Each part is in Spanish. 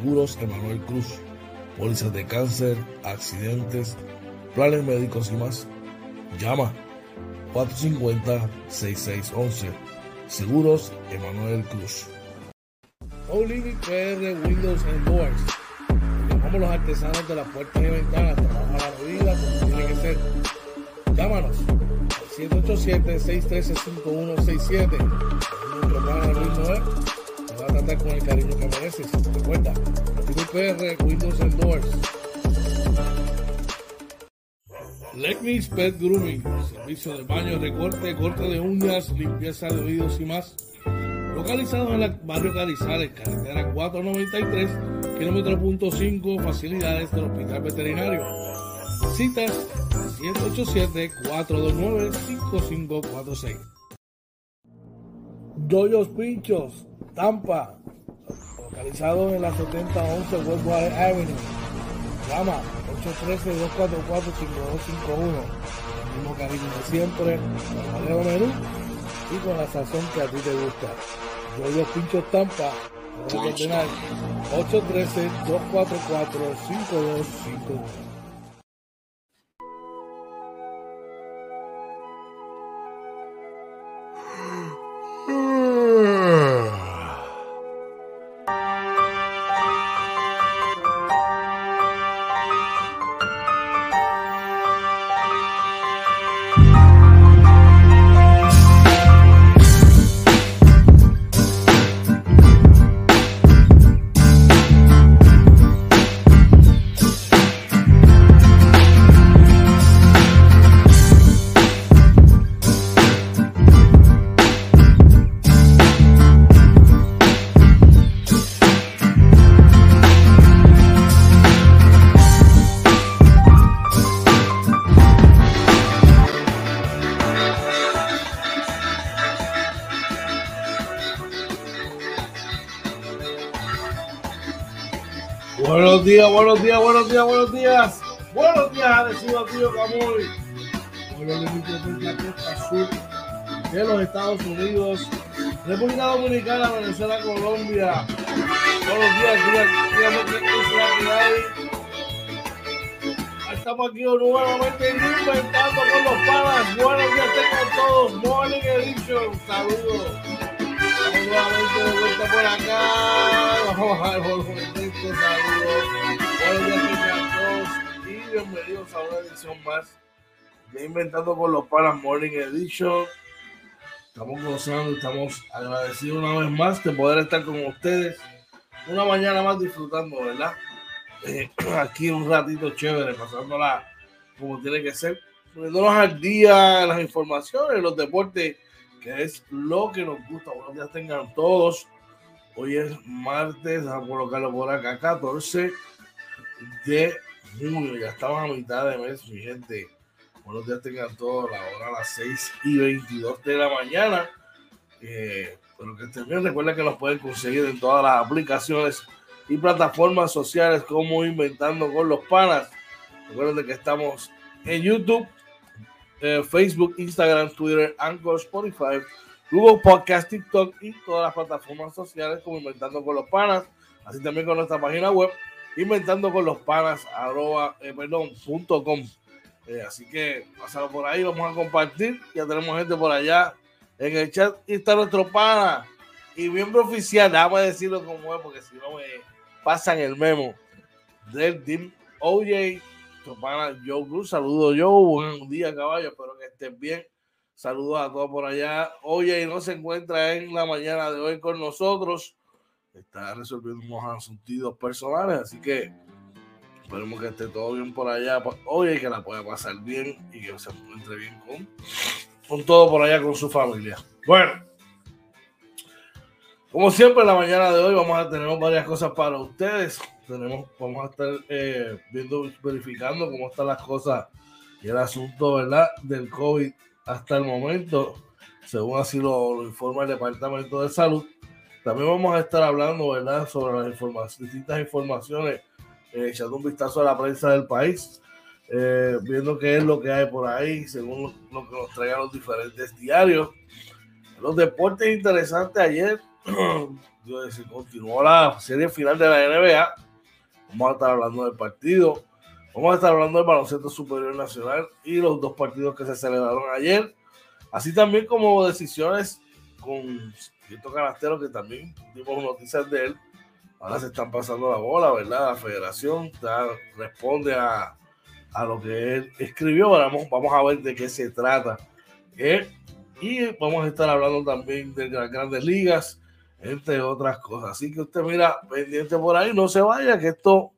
Seguros Emanuel Cruz, pólizas de cáncer, accidentes, planes médicos y más. Llama 450-6611. Seguros Emanuel Cruz. No PR Windows and Doors. Llamamos los artesanos de las puertas y ventanas. Trabajamos a la medida como tiene que ser. Llámanos 787-613-5167. Luis Noel con el cariño que mereces. Recuerda, PR Windows and Doors. Lecnis Pet Grooming, servicio de baño, recorte, corte de uñas, limpieza de oídos y más. Localizado en el barrio Carizales, carretera 493, kilómetro punto 5, facilidades del Hospital Veterinario. Citas 787-429-5546. Doyos Pinchos, Tampa, localizado en la 7011 Westwater Avenue. Llama 813-244-5251. El mismo cariño de siempre, con Valero Menú y con la sazón que a ti te gusta. Yo los pinchos Tampa, voy a ordenar 813-244-5251. Días, buenos días, buenos días. Agradecido tío Camuy. Buenos días desde la costa sur de los Estados Unidos, República Dominicana, Venezuela, Colombia. Buenos días, días, Estamos aquí nuevamente inventando con los panas. Buenos días, tengan todos. Morning Edition. Saludos. Nuevamente de vuelta por acá. Vamos a ver bienvenidos a una edición más de Inventando con los Panas Morning Edition. Estamos gozando, estamos agradecidos una vez más de poder estar con ustedes una mañana más disfrutando, ¿verdad? Eh, aquí un ratito chévere, pasándola como tiene que ser, poniéndonos al día las informaciones, los deportes, que es lo que nos gusta. Buenos días tengan todos. Hoy es martes, a colocarlo por acá, 14 de junio. Ya estamos a mitad de mes, mi gente. Buenos días tengan todos. La hora a las 6 y 22 de la mañana. Eh, pero que estén bien, recuerden que los pueden conseguir en todas las aplicaciones y plataformas sociales como Inventando con los Panas. Recuerden que estamos en YouTube, eh, Facebook, Instagram, Twitter, Anchor, Spotify, Google Podcast, TikTok y todas las plataformas sociales como Inventando con los Panas. Así también con nuestra página web, inventando con los panas, arroba, eh, perdón, punto com. Eh, así que pasado por ahí, vamos a compartir. Ya tenemos gente por allá en el chat. Y está nuestro pana y miembro oficial, déjame decirlo como es, porque si no me pasan el memo del Team OJ, tu pana Joe Cruz. Saludos, Joe. Buen día, caballo. Espero que estén bien. Saludos a todos por allá. OJ no se encuentra en la mañana de hoy con nosotros. Está resolviendo unos asuntos personales, así que esperemos que esté todo bien por allá. Oye, que la pueda pasar bien y que se encuentre bien con, con todo por allá con su familia. Bueno, como siempre, en la mañana de hoy vamos a tener varias cosas para ustedes. Tenemos, vamos a estar eh, viendo, verificando cómo están las cosas y el asunto, ¿verdad? Del COVID hasta el momento, según así lo informa el Departamento de Salud. También vamos a estar hablando, ¿verdad? Sobre las informaciones, distintas informaciones, eh, echando un vistazo a la prensa del país, eh, viendo qué es lo que hay por ahí, según lo, lo que nos traigan los diferentes diarios. Los deportes interesantes ayer continuó la serie final de la NBA. Vamos a estar hablando del partido. Vamos a estar hablando del baloncesto superior nacional y los dos partidos que se celebraron ayer. Así también como decisiones con cierto Canastero, que también dimos noticias de él. Ahora se están pasando la bola, ¿verdad? La federación responde a, a, lo que él escribió. Vamos, vamos a ver de qué se trata. Eh, y vamos a estar hablando también de las grandes ligas, entre otras cosas. Así que usted mira, pendiente por ahí, no se vaya, que esto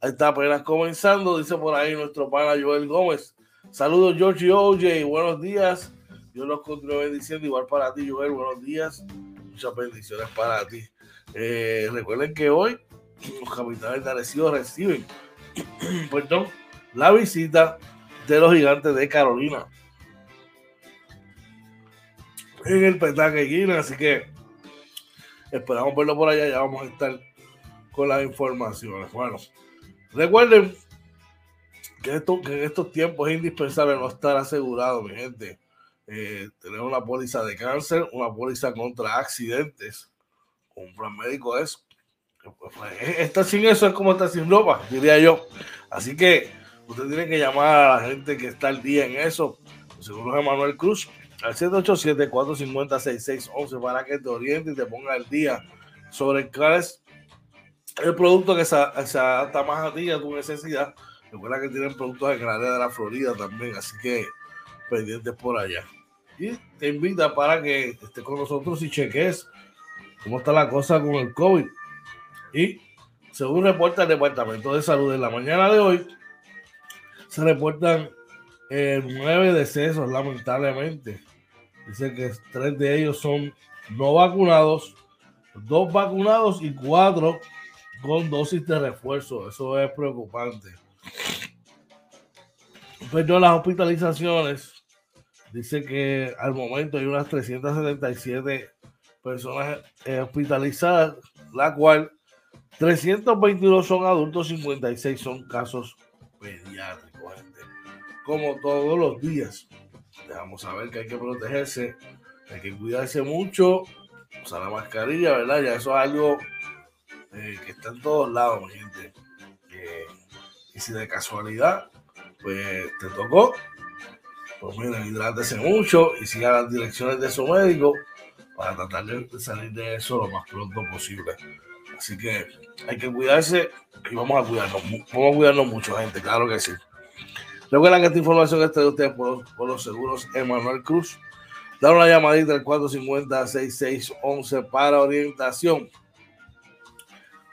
está apenas comenzando, dice por ahí nuestro pana Joel Gómez. Saludos, George y OJ, buenos días. Yo los continúo bendiciendo, igual para ti, Joel, buenos días. Muchas bendiciones para ti. Eh, recuerden que hoy los capitanes de Arecibo reciben, perdón, la visita de los gigantes de Carolina en el Petaque Guinness, así que esperamos verlo por allá, ya vamos a estar con las informaciones. Bueno, recuerden que, esto, que en estos tiempos es indispensable no estar asegurado, mi gente. Eh, tener una póliza de cáncer, una póliza contra accidentes, un plan médico es estar sin eso es como estar sin ropa, diría yo. Así que usted tiene que llamar a la gente que está al día en eso. Seguro es Manuel Cruz al 787-450-6611 para que te oriente y te ponga al día sobre cuál es el producto que se, adapta más a ti, a tu necesidad. Recuerda que tienen productos en el área de la Florida también, así que pendientes por allá. Y te invita para que estés con nosotros y cheques cómo está la cosa con el COVID. Y según reporta el Departamento de Salud en la mañana de hoy, se reportan eh, nueve decesos, lamentablemente. Dice que tres de ellos son no vacunados, dos vacunados y cuatro con dosis de refuerzo. Eso es preocupante. Pero las hospitalizaciones, dice que al momento hay unas 377 personas eh, hospitalizadas, la cual 321 son adultos, 56 son casos pediátricos, gente. Como todos los días. Vamos a ver que hay que protegerse, hay que cuidarse mucho, usar la mascarilla, ¿verdad? Ya eso es algo eh, que está en todos lados, gente. y si de casualidad, pues te tocó, pues mira, hidrátese mucho y siga las direcciones de su médico para tratar de salir de eso lo más pronto posible. Así que hay que cuidarse y vamos a cuidarnos, vamos a cuidarnos mucho, gente, claro que sí. Recuerda que esta información está de ustedes por, los seguros Emanuel Cruz. Da una llamadita al 450-6611 para orientación.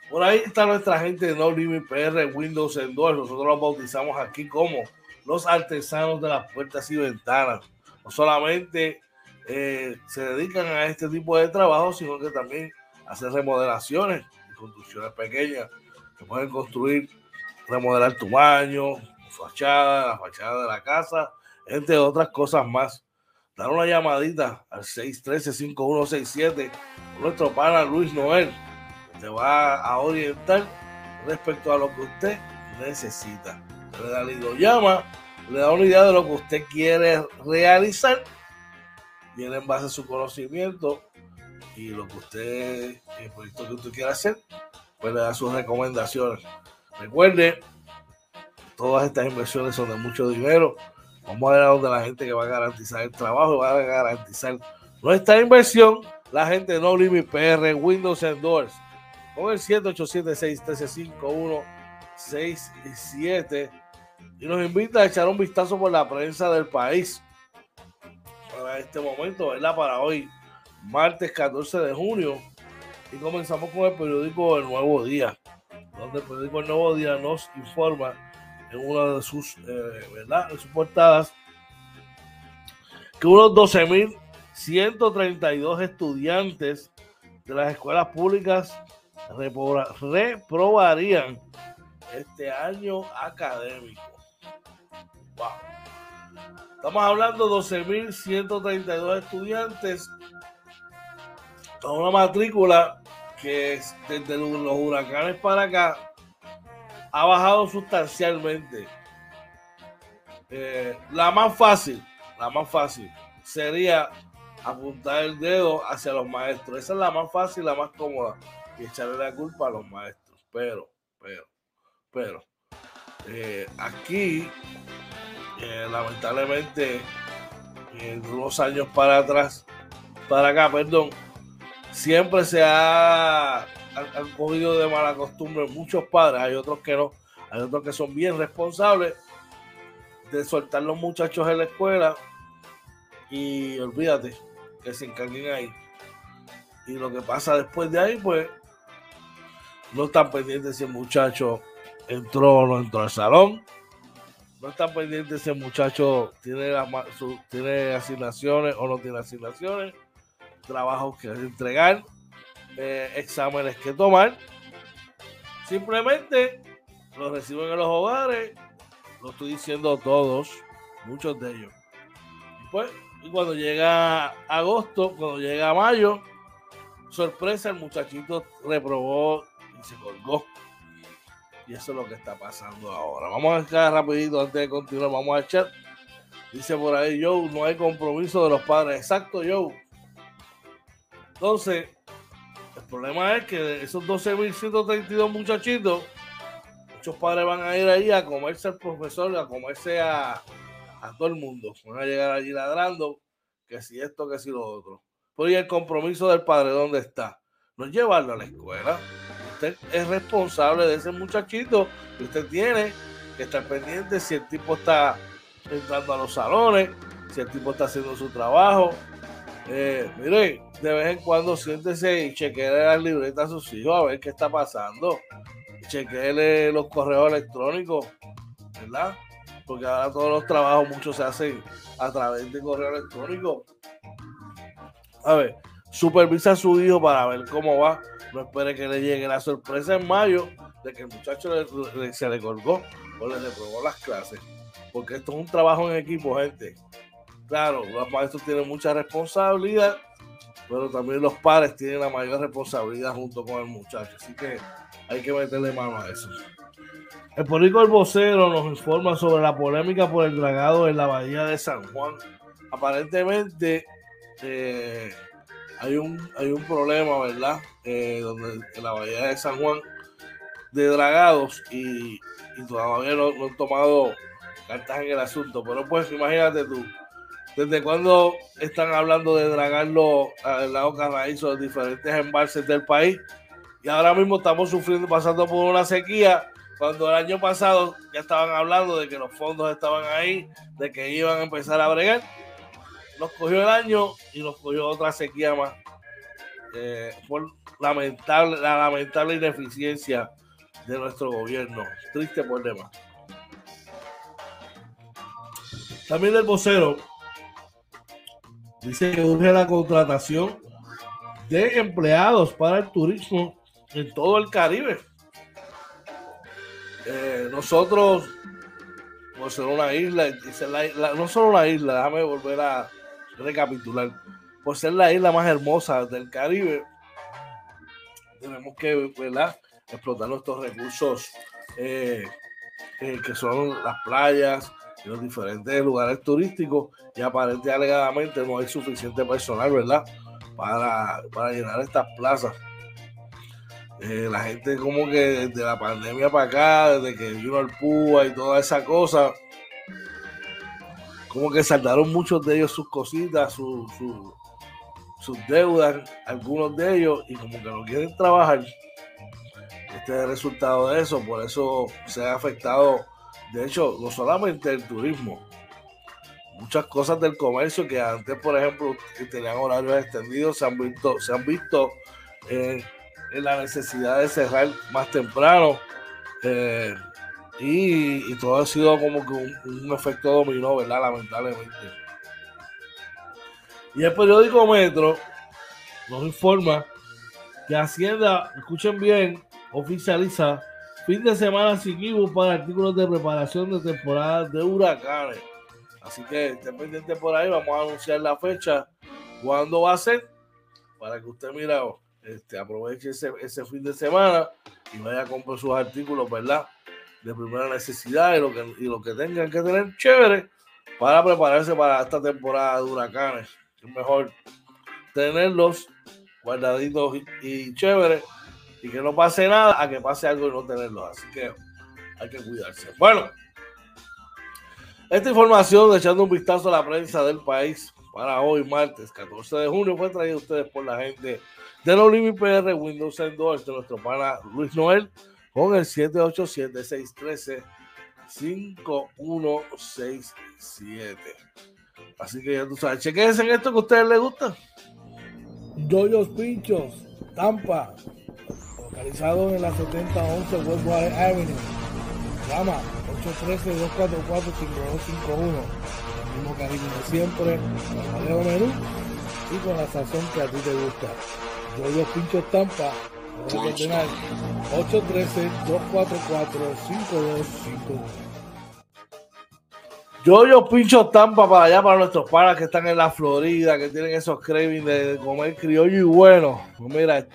Por ahí está nuestra gente de No Limit PR Windows en Doors. Nosotros los bautizamos aquí como los artesanos de las puertas y ventanas. No solamente eh, se dedican a este tipo de trabajo, sino que también hacen remodelaciones y construcciones pequeñas. Se pueden construir, remodelar tu baño, fachada, la fachada de la casa, entre otras cosas más. Dar una llamadita al 613-5167 nuestro pana Luis Noel, te va a orientar respecto a lo que usted necesita. Lo llama, le da una idea de lo que usted quiere realizar, viene en base a su conocimiento y lo que usted, el proyecto que usted quiera hacer, pues le da sus recomendaciones. Recuerde todas estas inversiones son de mucho dinero. Vamos a ver a dónde la gente que va a garantizar el trabajo va a garantizar nuestra inversión. La gente de No Limit PR, Windows and Doors, con el 787-613-5167 y nos invita a echar un vistazo por la prensa del país para este momento, ¿verdad? Para hoy, martes 14 de junio. Y comenzamos con el periódico El Nuevo Día, donde el periódico El Nuevo Día nos informa en una de sus, eh, ¿verdad? sus portadas que unos 12.132 estudiantes de las escuelas públicas reprobarían este año académico. Estamos hablando de 12.132 estudiantes con una matrícula que desde los huracanes para acá ha bajado sustancialmente. Eh, la más fácil, la más fácil sería apuntar el dedo hacia los maestros. Esa es la más fácil, la más cómoda. Y echarle la culpa a los maestros. Pero, pero, pero, eh, aquí, lamentablemente, en unos años para atrás, para acá, perdón, siempre se ha han, cogido de mala costumbre muchos padres, hay otros que no, hay otros que son bien responsables de soltar los muchachos en la escuela y olvídate que se encarguen ahí. Y lo que pasa después de ahí, pues no están pendientes si el muchacho entró o no entró al salón. No están pendientes si el muchacho tiene, tiene asignaciones o no tiene asignaciones, trabajos que entregar eh, exámenes que tomar. Simplemente los reciben en los hogares. Lo estoy diciendo todos, muchos de ellos. Pues, y cuando llega agosto, cuando llega mayo, sorpresa, el muchachito reprobó y se colgó. Y eso es lo que está pasando ahora. Vamos a quedar rapidito antes de continuar. Vamos a echar. Dice por ahí, Joe, no hay compromiso de los padres. Exacto, Joe. Entonces, el problema es que esos 12.132 muchachitos, muchos padres van a ir ahí a comerse al profesor, a comerse a, a todo el mundo. Van a llegar allí ladrando que si esto, que si lo otro. Pues el compromiso del padre, ¿dónde está? No llevarlo a la escuela. Usted es responsable de ese muchachito que usted tiene que estar pendiente si el tipo está entrando a los salones, si el tipo está haciendo su trabajo, eh, mire, de vez en cuando siéntese y chequeele las libretas a sus hijos a ver qué está pasando. Chequeele los correos electrónicos, ¿verdad? Porque ahora todos los trabajos, muchos se hacen a través de correo electrónico. A ver, supervisa a su hijo para ver cómo va. No espere que le llegue la sorpresa en mayo de que el muchacho se le colgó o le reprobó las clases. Porque esto es un trabajo en equipo, gente. Claro, los maestros tienen mucha responsabilidad, pero también los padres tienen la mayor responsabilidad junto con el muchacho. Así que hay que meterle mano a eso. El político El Vocero nos informa sobre la polémica por el dragado en la bahía de San Juan. Aparentemente eh, hay, un, hay un problema, ¿verdad? Eh, donde en la bahía de San Juan de dragados y, todavía no, no, han tomado cartas en el asunto. Pero pues imagínate tú, ¿Desde cuándo están hablando de dragarlo al lado Carraízo de diferentes embalses del país? Y ahora mismo estamos sufriendo, pasando por una sequía, cuando el año pasado ya estaban hablando de que los fondos estaban ahí, de que iban a empezar a bregar. Nos cogió el año y nos cogió otra sequía más. Eh, por lamentable, la lamentable ineficiencia de nuestro gobierno. Triste problema. También el vocero Dice que urge la contratación de empleados para el turismo en todo el Caribe. Eh, nosotros, por ser una isla, no solo una isla, déjame volver a recapitular, por ser la isla más hermosa del Caribe, tenemos que explotar nuestros recursos eh, eh, que son las playas, en los diferentes lugares turísticos y aparentemente alegadamente no hay suficiente personal, ¿verdad? Para, para llenar estas plazas. Eh, la gente como que desde la pandemia para acá, desde que vino el PUA y toda esa cosa, como que saldaron muchos de ellos sus cositas, sus deudas, algunos de ellos, y como que no quieren trabajar. Este es el resultado de eso, por eso se ha afectado de hecho, no solamente el turismo, muchas cosas del comercio que antes, por ejemplo, tenían horarios extendidos, se han visto, se han visto en la necesidad de cerrar más temprano. Eh, y, todo ha sido como que un, efecto dominó, ¿verdad? Lamentablemente. Y el periódico Metro nos informa que Hacienda, escuchen bien, oficializa Fin de semana sin para artículos de preparación de temporada de huracanes. Así que estén pendientes por ahí. Vamos a anunciar la fecha, cuándo va a ser, para que usted, mira, este, aproveche ese, ese fin de semana y vaya a comprar sus artículos, ¿verdad? De primera necesidad y lo que, y lo que tengan que tener chévere para prepararse para esta temporada de huracanes. Es mejor tenerlos guardaditos y, chéveres y que no pase nada a que pase algo y no tenerlos. Así que hay que cuidarse. Bueno, esta información, echando un vistazo a la prensa del país para hoy, martes 14 de junio, fue traída a ustedes por la gente de los Living PR Windows Endorse de nuestro pana Luis Noel con el 787-613-5167. Así que ya tú sabes, chequense en esto que a ustedes les gusta. Yoyos Pinchos, Tampa, localizado en la 7011 Westwater Avenue. Llama 813-244-5251. El mismo cariño de siempre, con menú y con la sazón que a ti te gusta. Yoyos Pinchos Tampa, 813-244-5251. Yo, yo pincho tampa para allá, para nuestros panas que están en la Florida, que tienen esos cravings de comer criollo y bueno. Pues mira,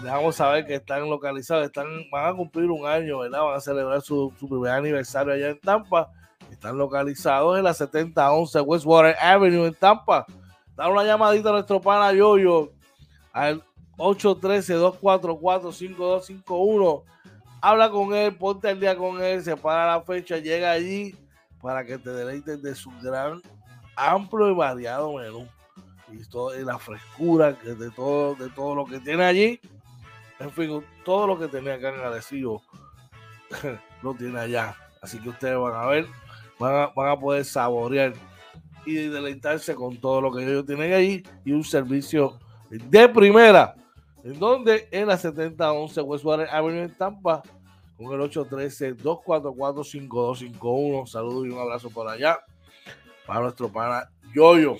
dejamos saber que están localizados, están, van a cumplir un año, ¿verdad? Van a celebrar su, primer aniversario allá en Tampa. Están localizados en la 7011 Westwater Avenue en Tampa. Da una llamadita a nuestro pana Yoyo al 813-244-5251. Habla con él, ponte al día con él, separa la fecha, llega allí para que te deleites de su gran, amplio y variado menú. Y, todo, la frescura de todo, de todo lo que tiene allí. En fin, todo lo que tenía acá en Arecibo lo tiene allá. Así que ustedes van a ver, van a, poder saborear y deleitarse con todo lo que ellos tienen allí y un servicio de primera. En donde en la 7011 Westwater Avenue en Tampa con el 813-244-5251. Saludos y un abrazo por allá para nuestro pana Yoyo,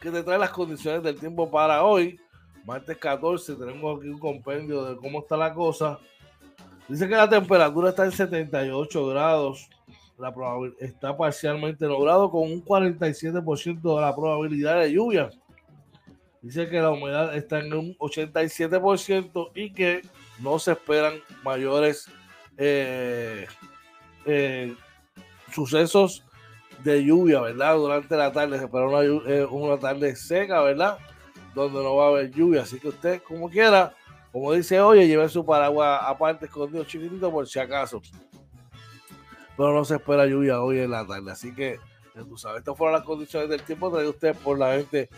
que te trae las condiciones del tiempo para hoy. Martes 14, tenemos aquí un compendio de cómo está la cosa. Dice que la temperatura está en 78 grados. La está parcialmente logrado con un 47% de la probabilidad de lluvia. Dice que la humedad está en un 87% y que no se esperan mayores eh, eh, sucesos de lluvia, ¿verdad? Durante la tarde se espera una, eh, una, tarde seca, ¿verdad? Donde no va a haber lluvia. Así que usted, como quiera, como dice, oye, lleve su paraguas aparte escondido chiquitito por si acaso. Pero no se espera lluvia hoy en la tarde. Así que, tú sabes, estas fueron las condiciones del tiempo traído usted por la gente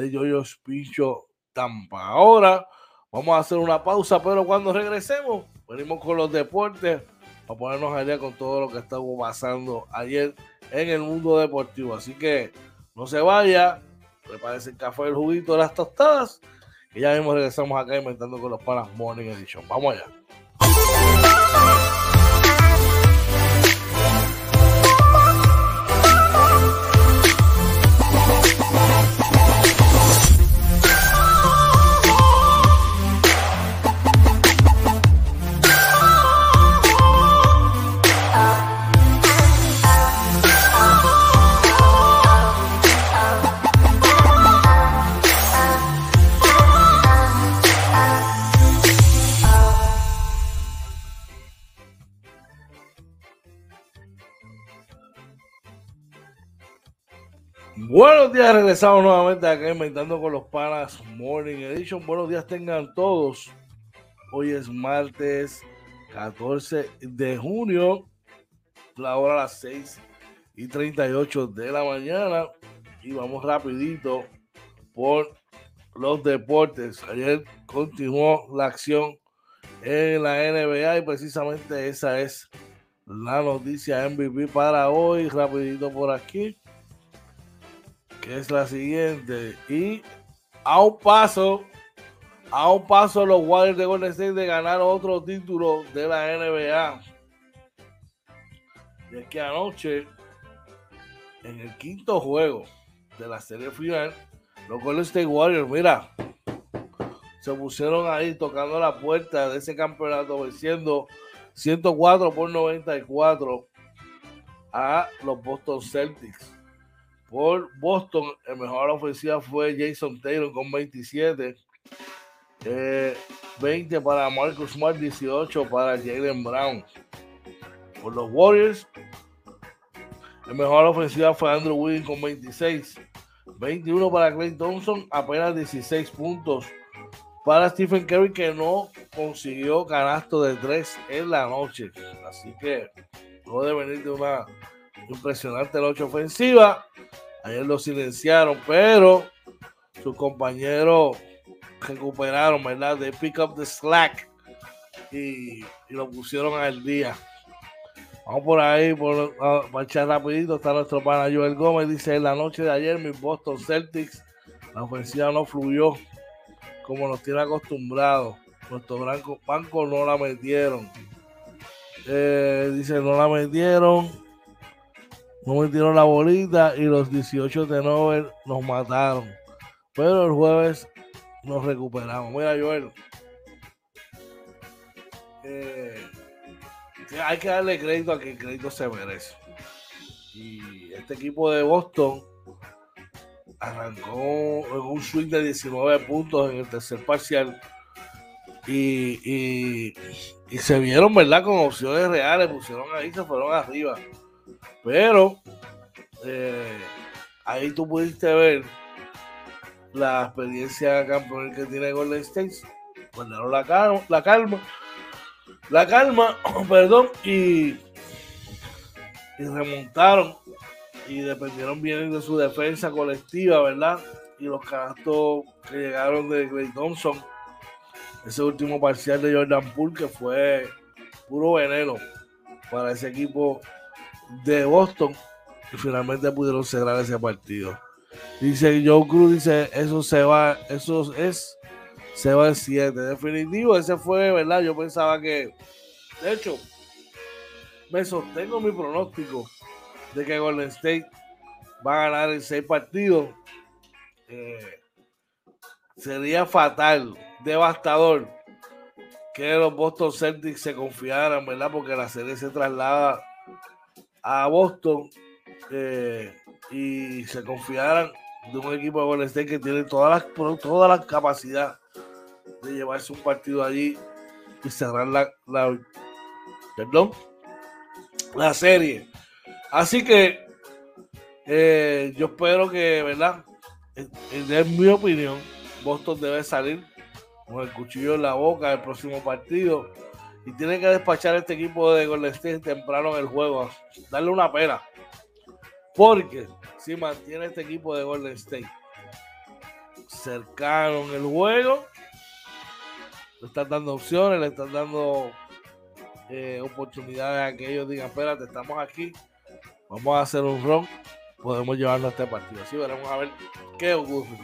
de Yoyos Pincho Tampa. Ahora Vamos a hacer una pausa, pero cuando regresemos, venimos con los deportes para ponernos allá con todo lo que estuvo pasando ayer en el mundo deportivo. Así que no se vaya, prepárese el café, el juguito, las tostadas, y ya mismo regresamos acá inventando con los panas Morning Edition. Vamos allá. Buenos días, regresamos nuevamente acá inventando con los panas Morning Edition. Buenos días tengan todos. Hoy es martes 14 de junio, la hora a las 6 y 38 de la mañana. Y vamos rapidito por los deportes. Ayer continuó la acción en la NBA y precisamente esa es la noticia MVP para hoy. Rapidito por aquí es la siguiente. Y a un paso, a un paso los Warriors de Golden State de ganar otro título de la NBA. Y es que anoche, en el quinto juego de la serie final, los Golden State Warriors, mira, se pusieron ahí tocando la puerta de ese campeonato, venciendo 104 por 94 a los Boston Celtics. Por Boston, el mejor ofensiva fue Jason Taylor con 27. 20 eh, para Marcus Smart, 18 para Jalen Brown. Por los Warriors, el mejor ofensiva fue Andrew Wiggins con 26. 21 para Clay Thompson, apenas 16 puntos para Stephen Curry que no consiguió canasto de 3 en la noche. Así que puede venir de una impresionante noche ofensiva. Ayer lo silenciaron, pero sus compañeros recuperaron, ¿verdad? De pick up the slack y, lo pusieron al día. Vamos por ahí, por marchar rapidito. Está nuestro pana Joel Gómez. Dice, en la noche de ayer, mis Boston Celtics, la ofensiva no fluyó como nos tiene acostumbrados. Nuestro banco, banco no la metieron. Eh, dice, no la metieron. No metieron la bolita y los 18 de Nobel nos mataron. Pero el jueves nos recuperamos. Mira, Joel. Eh, hay que darle crédito a que el crédito se merece. Y este equipo de Boston arrancó en un swing de 19 puntos en el tercer parcial. Y, se vieron, ¿verdad? Con opciones reales, pusieron ahí, se fueron arriba. Pero eh, ahí tú pudiste ver la experiencia campeón que tiene Golden State. Guardaron la calma, la calma, perdón, y, y remontaron y dependieron bien de su defensa colectiva, ¿verdad? Y los canastos que llegaron de Clay Thompson, ese último parcial de Jordan Poole que fue puro veneno para ese equipo de Boston y finalmente pudieron cerrar ese partido. Dice Joe Cruz, dice, eso se va, eso es, se va el 7. Definitivo, ese fue, ¿verdad? Yo pensaba que, de hecho, me sostengo mi pronóstico de que Golden State va a ganar en seis partidos. Eh, sería fatal, devastador que los Boston Celtics se confiaran, ¿verdad? Porque la serie se traslada a Boston eh, y se confiaran de un equipo de Golden que tiene toda la, toda la capacidad de llevarse un partido allí y cerrar la, la perdón, la serie. Así que eh, yo espero que, ¿verdad? En, mi opinión, Boston debe salir con el cuchillo en la boca el próximo partido y tiene que despachar este equipo de Golden State temprano en el juego, darle una pena. Porque si mantiene este equipo de Golden State cercano en el juego, le están dando opciones, le están dando eh, oportunidades a que ellos digan, espérate, estamos aquí, vamos a hacer un run, podemos llevarnos a este partido. Así veremos a ver qué ocurre.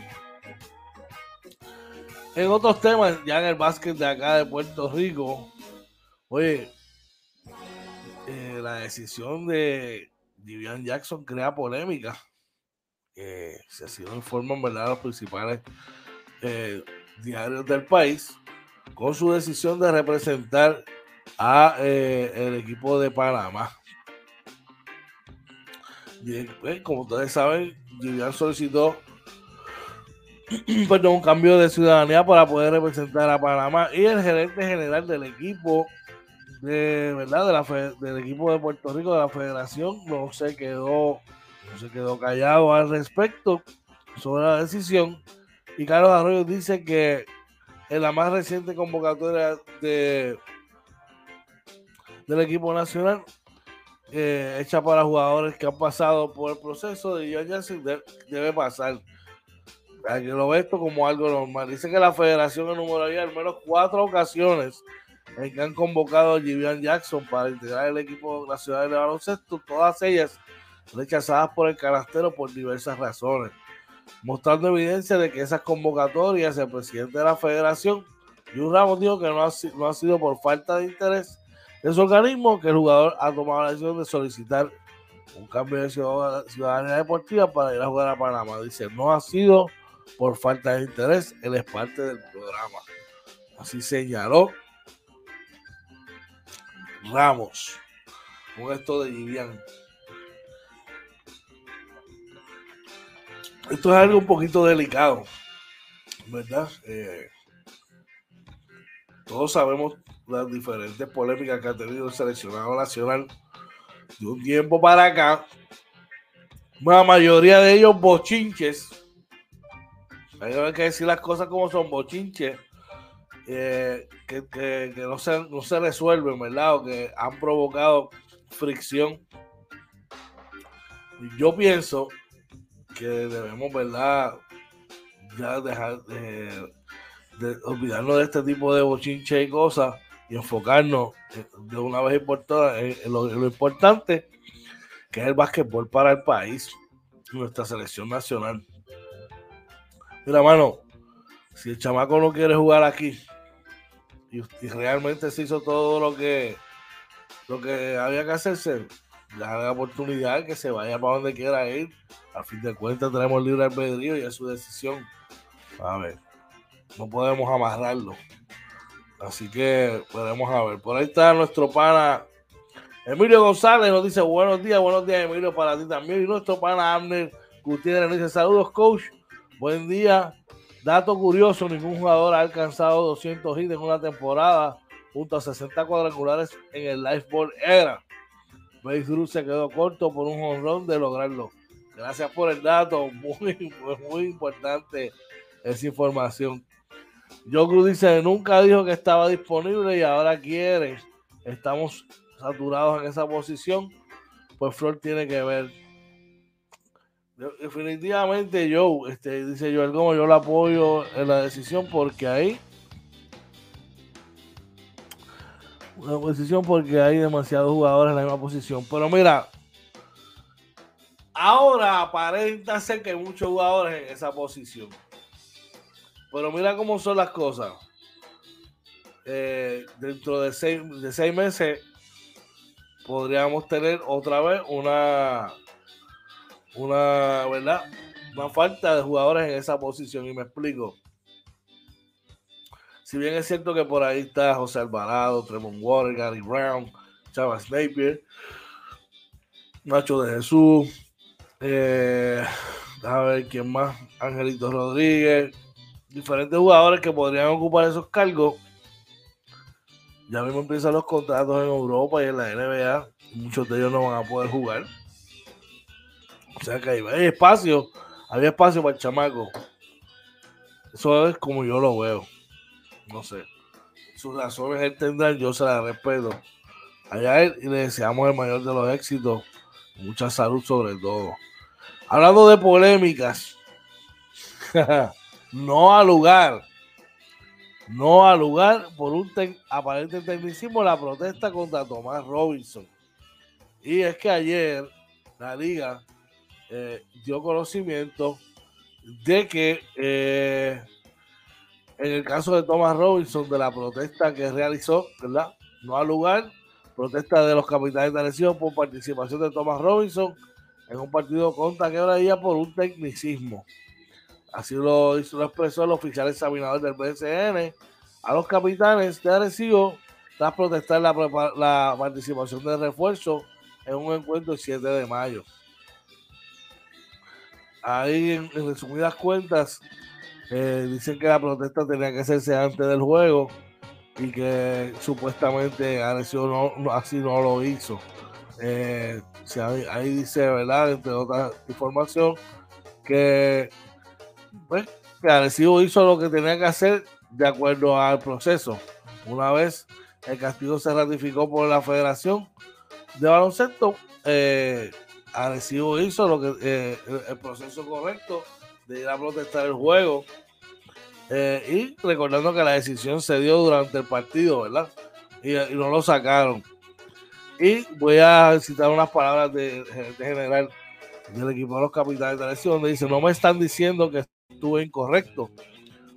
En otros temas, ya en el básquet de acá de Puerto Rico, oye, eh, la decisión de Vivian Jackson crea polémica. se ha sido informan ¿verdad? los principales eh, diarios del país con su decisión de representar a eh, el equipo de Panamá. Pues, como ustedes saben, Vivian solicitó perdón, un cambio de ciudadanía para poder representar a Panamá y el gerente general del equipo de verdad de la del equipo de Puerto Rico de la Federación no se quedó no se quedó callado al respecto sobre la decisión. Y Carlos Arroyo dice que en la más reciente convocatoria de del equipo nacional eh, hecha para jugadores que han pasado por el proceso de John debe pasar. Que lo ve esto como algo normal. Dice que la federación enumeraría al menos cuatro ocasiones en que han convocado a Jivian Jackson para integrar el equipo nacional de baloncesto, todas ellas rechazadas por el carastero por diversas razones, mostrando evidencia de que esas convocatorias, el presidente de la federación, Jun Ramos, dijo que no ha, no ha sido por falta de interés de su organismo que el jugador ha tomado la decisión de solicitar un cambio de ciudadanía deportiva para ir a jugar a Panamá. Dice, no ha sido por falta de interés, él es parte del programa. Así señaló Ramos con esto de Vivian. Esto es algo un poquito delicado, ¿verdad? Eh, todos sabemos las diferentes polémicas que ha tenido el seleccionado nacional de un tiempo para acá. La mayoría de ellos bochinches Hay que decir las cosas como son bochinches. Eh, que, que, no, se, no se resuelven, ¿verdad? O que han provocado fricción. Yo pienso que debemos, ¿verdad? Ya dejar de, olvidarnos de este tipo de bochinche y cosas y enfocarnos de una vez por todas en, lo, importante que es el básquetbol para el país, nuestra selección nacional. Mira, mano, si el chamaco no quiere jugar aquí y, realmente se hizo todo lo que lo que había que hacerse, la oportunidad que se vaya para donde quiera ir. A fin de cuentas tenemos libre albedrío y es su decisión. A ver, no podemos amarrarlo. Así que podemos a ver. Por ahí está nuestro pana Emilio González. Nos dice buenos días, buenos días Emilio para ti también. Y nuestro pana Abner Gutiérrez nos dice saludos coach. Buen día. Dato curioso, ningún jugador ha alcanzado 200 hits en una temporada junto a 60 cuadrangulares en el Lifeboard Era. Babe Ruth se quedó corto por un honrón de lograrlo. Gracias por el dato, muy, muy, importante esa información. Cruz dice, nunca dijo que estaba disponible y ahora quiere. Estamos saturados en esa posición. Pues Flor tiene que ver. Definitivamente Joe, este, dice Joel como yo lo apoyo en la decisión porque ahí una posición porque hay demasiados jugadores en la misma posición. Pero mira, ahora aparenta ser que hay muchos jugadores en esa posición. Pero mira cómo son las cosas. Eh, dentro de seis, de seis meses podríamos tener otra vez una, una, ¿verdad? Una falta de jugadores en esa posición. Y me explico. Si bien es cierto que por ahí está José Alvarado, Tremont Water, Gary Brown, Chavas Napier, Nacho de Jesús, eh, a ver quién más, Angelito Rodríguez, diferentes jugadores que podrían ocupar esos cargos. Ya mismo empiezan los contratos en Europa y en la NBA. muchos de ellos no van a poder jugar. O sea que hay espacio, había espacio para el chamaco. Eso es como yo lo veo no sé. Sus razones él yo se las respeto. Allá él y le deseamos el mayor de los éxitos. Mucha salud sobre todo. Hablando de polémicas, no al lugar, no al lugar por un aparente tecnicismo la protesta contra Tomás Robinson. Y es que ayer la liga eh, dio conocimiento de que eh, en el caso de Thomas Robinson, de la protesta que realizó, ¿verdad? No al lugar, protesta de los capitanes de lesión por participación de Thomas Robinson en un partido contra quebradilla por un tecnicismo. Así lo, hizo, lo expresó el oficial examinador del BSN a los capitanes de Arecibo tras protestar la, la participación de refuerzo en un encuentro el 7 de mayo. Ahí, en resumidas cuentas, eh, dicen que la protesta tenía que hacerse antes del juego y que supuestamente Alessio así no lo hizo. Eh, ahí, dice, ¿verdad? Entre otras información, que, pues, que hizo lo que tenía que hacer de acuerdo al proceso. Una vez el castigo se ratificó por la Federación de Baloncesto, eh, hizo lo que eh, el proceso correcto de ir a protestar el juego. Eh, y recordando que la decisión se dio durante el partido, ¿verdad? Y, no lo sacaron. Y voy a citar unas palabras gerente general del equipo de los capitanes de la donde dice, no me están diciendo que estuve incorrecto.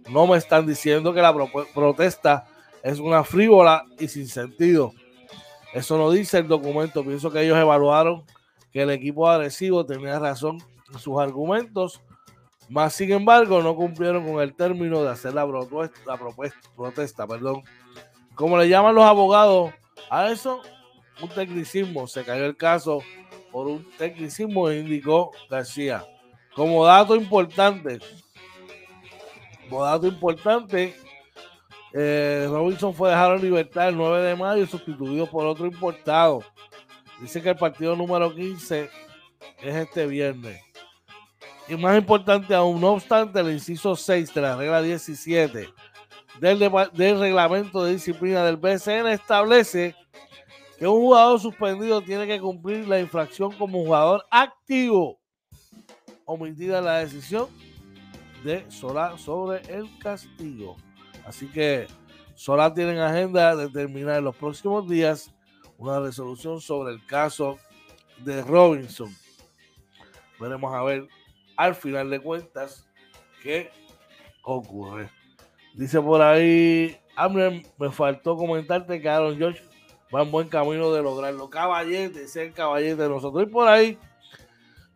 No me están diciendo que la protesta es una frívola y sin sentido. Eso no dice el documento. Pienso que ellos evaluaron que el equipo agresivo tenía razón en sus argumentos más sin embargo, no cumplieron con el término de hacer la, protesta. Perdón. Como le llaman los abogados a eso, un tecnicismo. Se cayó el caso por un tecnicismo, indicó García. Como dato importante, como dato importante, eh, Robinson fue dejado en libertad el 9 de mayo y sustituido por otro importado. Dice que el partido número 15 es este viernes. Y más importante aún, no obstante, el inciso 6 de la regla 17 del, del reglamento de disciplina del BCN establece que un jugador suspendido tiene que cumplir la infracción como jugador activo, omitida la decisión de Solá sobre el castigo. Así que Solá tiene en agenda determinar en los próximos días una resolución sobre el caso de Robinson. Veremos a ver al final de cuentas qué ocurre. Dice por ahí, Amner, me faltó comentarte que Aaron George va en buen camino de lograrlo. Caballete, ser caballete de nosotros. Y por ahí,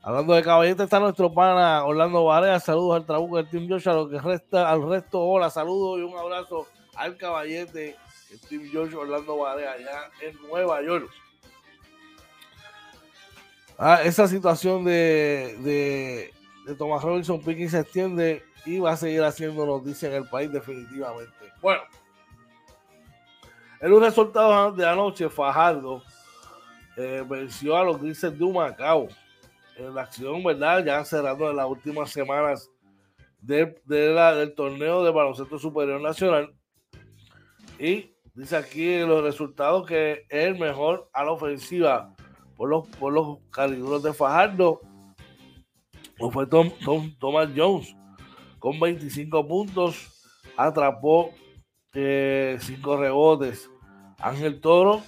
hablando de caballete, está nuestro pana Orlando Varea. Saludos al trabuco del Team George. A lo que resta, al resto, hola, saludos y un abrazo al caballete Team George Orlando Varea, allá en Nueva York. Ah, esa situación de, de, de Thomas Robinson Picking se extiende y va a seguir haciendo noticias en el país definitivamente. Bueno, en un resultado de anoche, Fajardo eh, venció a los Grises de Humacao en la acción, ¿verdad? Ya cerrando en las últimas semanas de, del torneo de baloncesto superior nacional. Y dice aquí los resultados que es el mejor a la ofensiva por los, por los de Fajardo. fue Tom, Thomas Jones con 25 puntos, atrapó 5 eh, rebotes. Ángel Toro,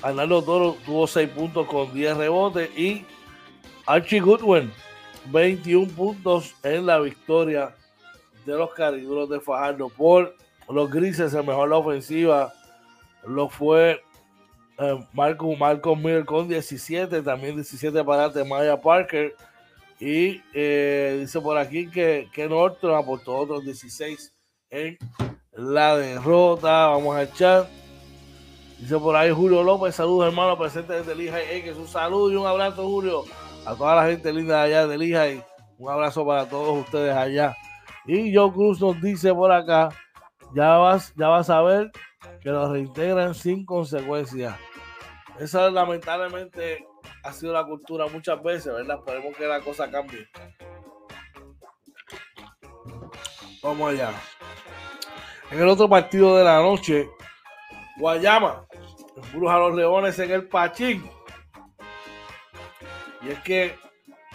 Arnaldo Toro tuvo 6 puntos con 10 rebotes y Archie Goodwin 21 puntos en la victoria de los cariduros de Fajardo por los grises, el mejor la ofensiva lo fue eh, Marco, Marco Miller con 17, también 17 para Temaya Parker y eh, dice por aquí que, que Norton aportó otros 16 en la derrota. Vamos a echar. Dice por ahí Julio López, saludos hermano, presente desde Lija y que un saludo y un abrazo, Julio, a toda la gente linda de allá de Lija y un abrazo para todos ustedes allá. Y Joe Cruz nos dice por acá, ya vas, ya vas a ver que los reintegran sin consecuencias. Esa lamentablemente ha sido la cultura muchas veces, ¿verdad? Esperemos que la cosa cambie. Vamos allá. En el otro partido de la noche, Guayama empuja a los Leones en el Pachín. Y es que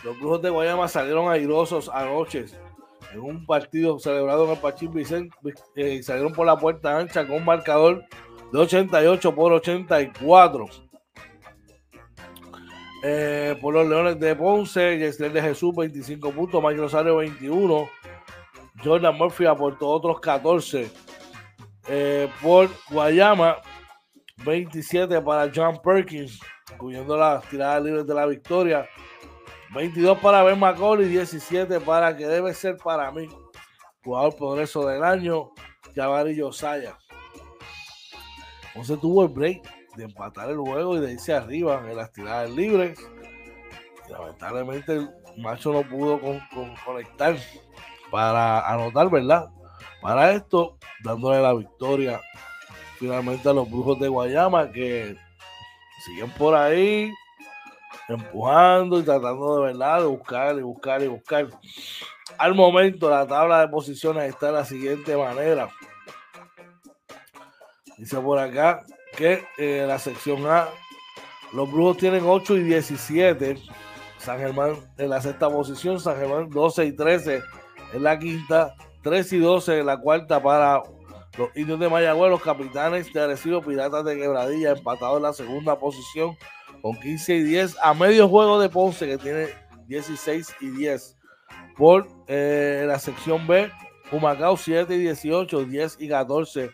los brujos de Guayama salieron airosos anoche en un partido celebrado en el Pachín Vicente. Eh, salieron por la puerta ancha con un marcador de 88 por 84. Eh, por los Leones de Ponce, Yesler de Jesús 25 puntos, Mike Rosario 21, Jordan Murphy aportó otros 14. Eh, por Guayama, 27 para John Perkins, cubriendo las tiradas libres de la victoria. 22 para Ben McCauley, 17 para que debe ser para mí, jugador progreso del año, Jabari Yosaya. Entonces tuvo el break de empatar el juego y de irse arriba en las tiradas libres. lamentablemente el macho no pudo conectar para anotar, ¿verdad? Para esto, dándole la victoria finalmente a los brujos de Guayama que siguen por ahí empujando y tratando de verdad de buscar y buscar y buscar. Al momento la tabla de posiciones está de la siguiente manera. Dice por acá, que eh, la sección A, los Brujos tienen 8 y 17. San Germán en la sexta posición, San Germán 12 y 13 en la quinta, 3 y 12 en la cuarta para los indios de Mayagüez, los capitanes de Arecibo, Piratas de Quebradilla, empatados en la segunda posición con 15 y 10, a medio juego de Ponce que tiene 16 y 10. Por eh, la sección B, Humacao 7 y 18, 10 y 14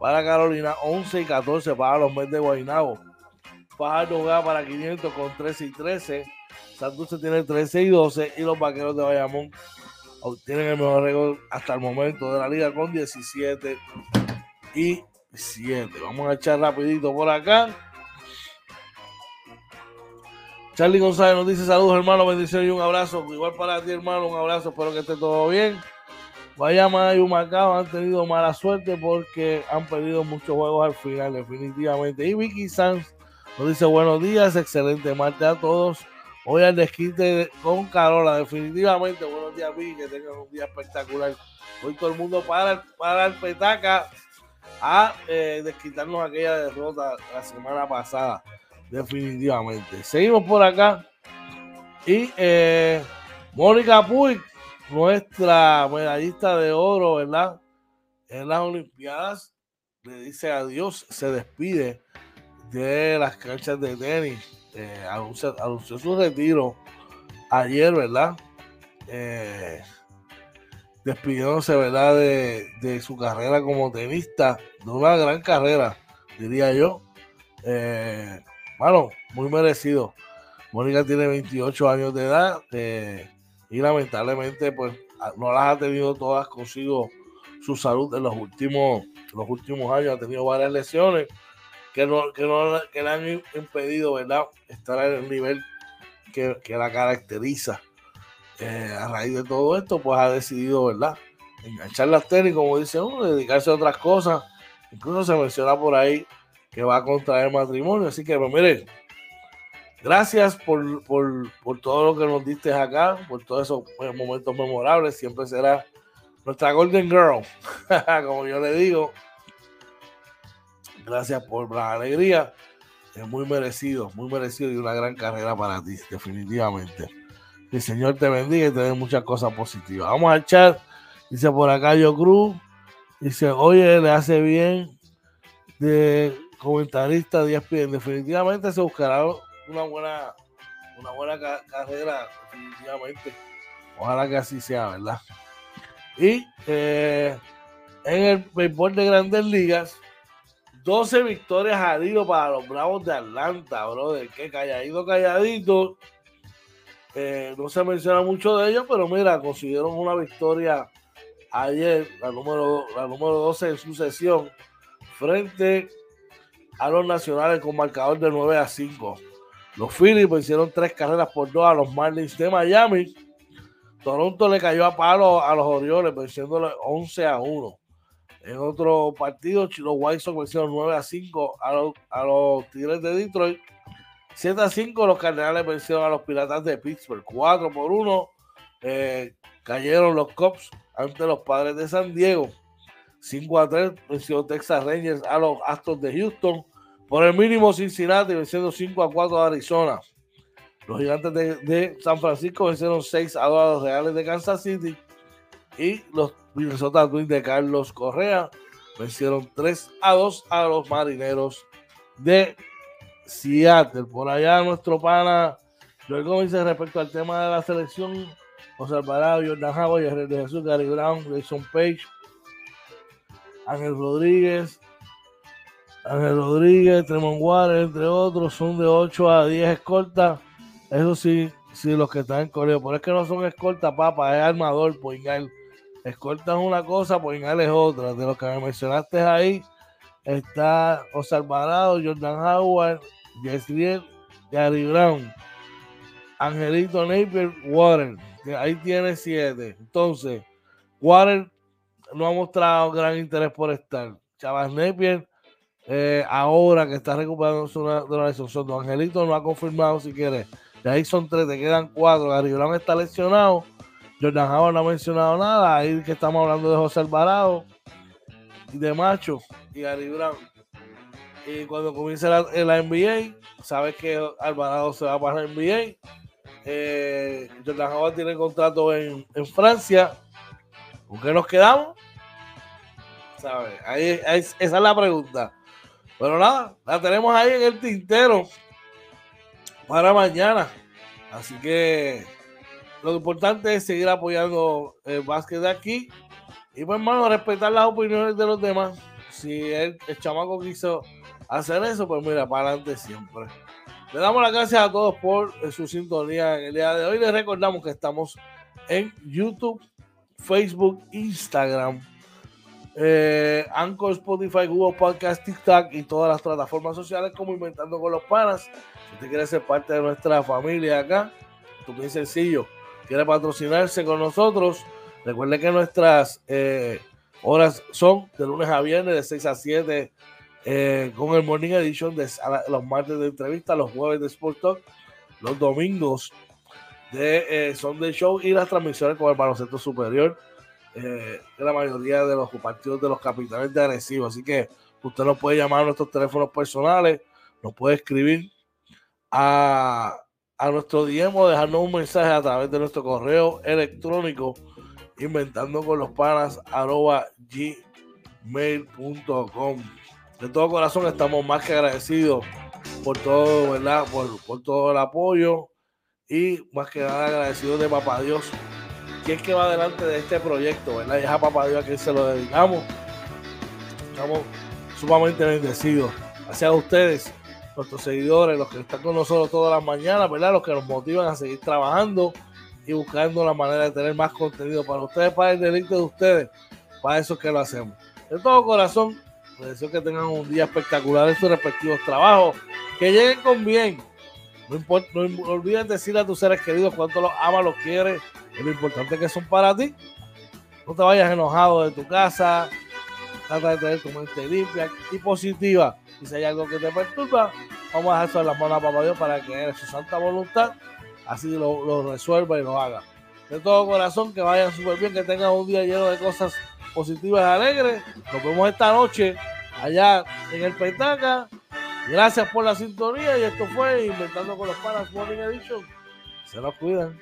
para Carolina, 11 y 14 para los Mets de Guaynabo. Fajardo juega para 500 con 13 y 13. Santurce tiene 13 y 12 y los Vaqueros de Bayamón obtienen el mejor récord hasta el momento de la liga con 17 y 7. Vamos a echar rapidito por acá. Charlie González nos dice saludos hermano, bendiciones y un abrazo. Igual para ti hermano, un abrazo, espero que esté todo bien. Guayama y Humacao han tenido mala suerte porque han perdido muchos juegos al final, definitivamente. Y Vicky Sanz nos dice buenos días, excelente martes a todos. Hoy al desquite con Carola. Definitivamente, buenos días, Vicky. Que tengan un día espectacular. Hoy todo el mundo para, para el petaca a eh, desquitarnos aquella derrota la semana pasada. Definitivamente. Seguimos por acá. Y eh, Mónica Puig, nuestra medallista de oro, ¿verdad? En las Olimpiadas, le dice adiós, se despide de las canchas de tenis. Eh, anunció, su retiro ayer, ¿verdad? Eh, despidiéndose, ¿verdad? De, de, su carrera como tenista, de una gran carrera, diría yo. Eh, bueno, muy merecido. Mónica tiene 28 años de edad eh, y lamentablemente pues no las ha tenido todas consigo su salud en los últimos, los últimos años. Ha tenido varias lesiones que, no, que, no, que le han impedido ¿verdad? estar en el nivel que, que la caracteriza. Eh, a raíz de todo esto, pues ha decidido, ¿verdad? Enganchar las tenis, como dice uno, dedicarse a otras cosas. Incluso se menciona por ahí que va a contraer matrimonio. Así que, pues, miren, gracias por, por, por, todo lo que nos diste acá, por todos esos pues, momentos memorables. Siempre será nuestra Golden Girl, como yo le digo. Gracias por la alegría. Es muy merecido, muy merecido y una gran carrera para ti, definitivamente. Que el Señor te bendiga y te dé muchas cosas positivas. Vamos a echar, dice por acá yo Cruz. Dice, oye, le hace bien de comentarista de ESPN. Definitivamente se buscará una buena, una buena carrera, definitivamente. Ojalá que así sea, ¿verdad? Y eh, en el béisbol de grandes ligas, 12 victorias a Río para los Bravos de Atlanta, brother. Que calladito, calladito. Eh, no se menciona mucho de ellos, pero mira, consiguieron una victoria ayer, la número, la número 12 en sucesión, frente a los nacionales con marcador de 9 a 5. Los Phillies hicieron tres carreras por dos a los Marlins de Miami. Toronto le cayó a palo a los Orioles, venciéndole 11 a 1. En otro partido, los White Sox vencieron 9 a 5 a los, a los Tigres de Detroit. 7 a 5 los Cardenales vencieron a los Piratas de Pittsburgh. 4 por 1 eh, cayeron los Cubs ante los Padres de San Diego. 5 a 3 venció Texas Rangers a los Astros de Houston. Por el mínimo Cincinnati venciendo 5 a 4 a Arizona. Los gigantes de, de, San Francisco vencieron 6 a 2 a los Reales de Kansas City. Y los Minnesota Twins de Carlos Correa vencieron 3 a 2 a los Marineros de Seattle. Por allá nuestro pana luego dice respecto al tema de la selección, José Alvarado, Jordan Howard, de Jesús, Gary Brown, Jason Page, Ángel Rodríguez, Ángel Rodríguez, Tremont Water, entre otros, son de 8 a 10 escoltas. Eso sí, sí, los que están en coreo. Pero es que no son escoltas, papá, es armador, Poingal. Escolta es una cosa, Poingal es otra. De los que me mencionaste ahí, está José Alvarado, Jordan Howard, Yesriel, Gary Brown, Angelito Napier, Warren. Ahí tiene siete. Entonces, Warren no ha mostrado gran interés por estar. Chavas Napier, eh, ahora que está recuperando una lesión, Don Angelito no ha confirmado si quiere. De ahí son tres, te quedan cuatro. Gary Brown está lesionado. Jordan Howard no ha mencionado nada. Ahí que estamos hablando de José Alvarado de Macho y Gary Brown. Y cuando comience la, la NBA, sabes que Alvarado se va para la NBA. Eh, Jordan Howard tiene contrato en, en, Francia. ¿Con qué nos quedamos? ¿Sabes? Ahí, ahí, esa es la pregunta. Pero nada, la tenemos ahí en el tintero para mañana. Así que lo importante es seguir apoyando el básquet de aquí. Y pues, hermano, respetar las opiniones de los demás. Si el, el chamaco quiso hacer eso, pues mira, para adelante siempre. Le damos las gracias a todos por eh, su sintonía en el día de hoy. Les recordamos que estamos en YouTube, Facebook, Instagram, eh, Anchor, Spotify, Google Podcast, TikTok y todas las plataformas sociales como Inventando con los Panas. Si usted quiere ser parte de nuestra familia acá, esto es bien sencillo. Quiere patrocinarse con nosotros. Recuerde que nuestras eh, horas son de lunes a viernes de 6 a 7 eh, con el Morning Edition de los martes de entrevista, los jueves de Sport Talk los domingos de eh, Sunday Show y las transmisiones con el baloncesto superior eh, de la mayoría de los partidos de los capitanes de agresivo. Así que usted nos puede llamar a nuestros teléfonos personales, nos puede escribir a, a nuestro DM o dejarnos un mensaje a través de nuestro correo electrónico inventando con los panas arroba gmail.com. De todo corazón estamos más que agradecidos por todo, ¿verdad? Por, por todo el apoyo y más que nada agradecidos de Papá Dios, que es que va adelante de este proyecto, ¿verdad? Y a Papá Dios a quien se lo dedicamos. Estamos sumamente bendecidos. Gracias a ustedes, nuestros seguidores, los que están con nosotros todas las mañanas, ¿verdad? Los que nos motivan a seguir trabajando y buscando la manera de tener más contenido para ustedes, para el delito de ustedes. Para eso es que lo hacemos. De todo corazón, les deseo que tengan un día espectacular en sus respectivos trabajos, que lleguen con bien. No, olviden decirle a tus seres queridos cuánto los amas, los quieres, y lo importante que son para ti. No te vayas enojado de tu casa. Trata de tener tu mente limpia y positiva. Y si hay algo que te perturba, vamos a dejar eso en las manos a Papá Dios para que en su santa voluntad así lo, lo resuelva y lo haga. De todo corazón, que vayan súper bien, que tengan un día lleno de cosas positivas y alegres. Nos vemos esta noche allá en el Petaca. Gracias por la sintonía y esto fue Inventando con los Panas Morning Edition. Se nos cuidan.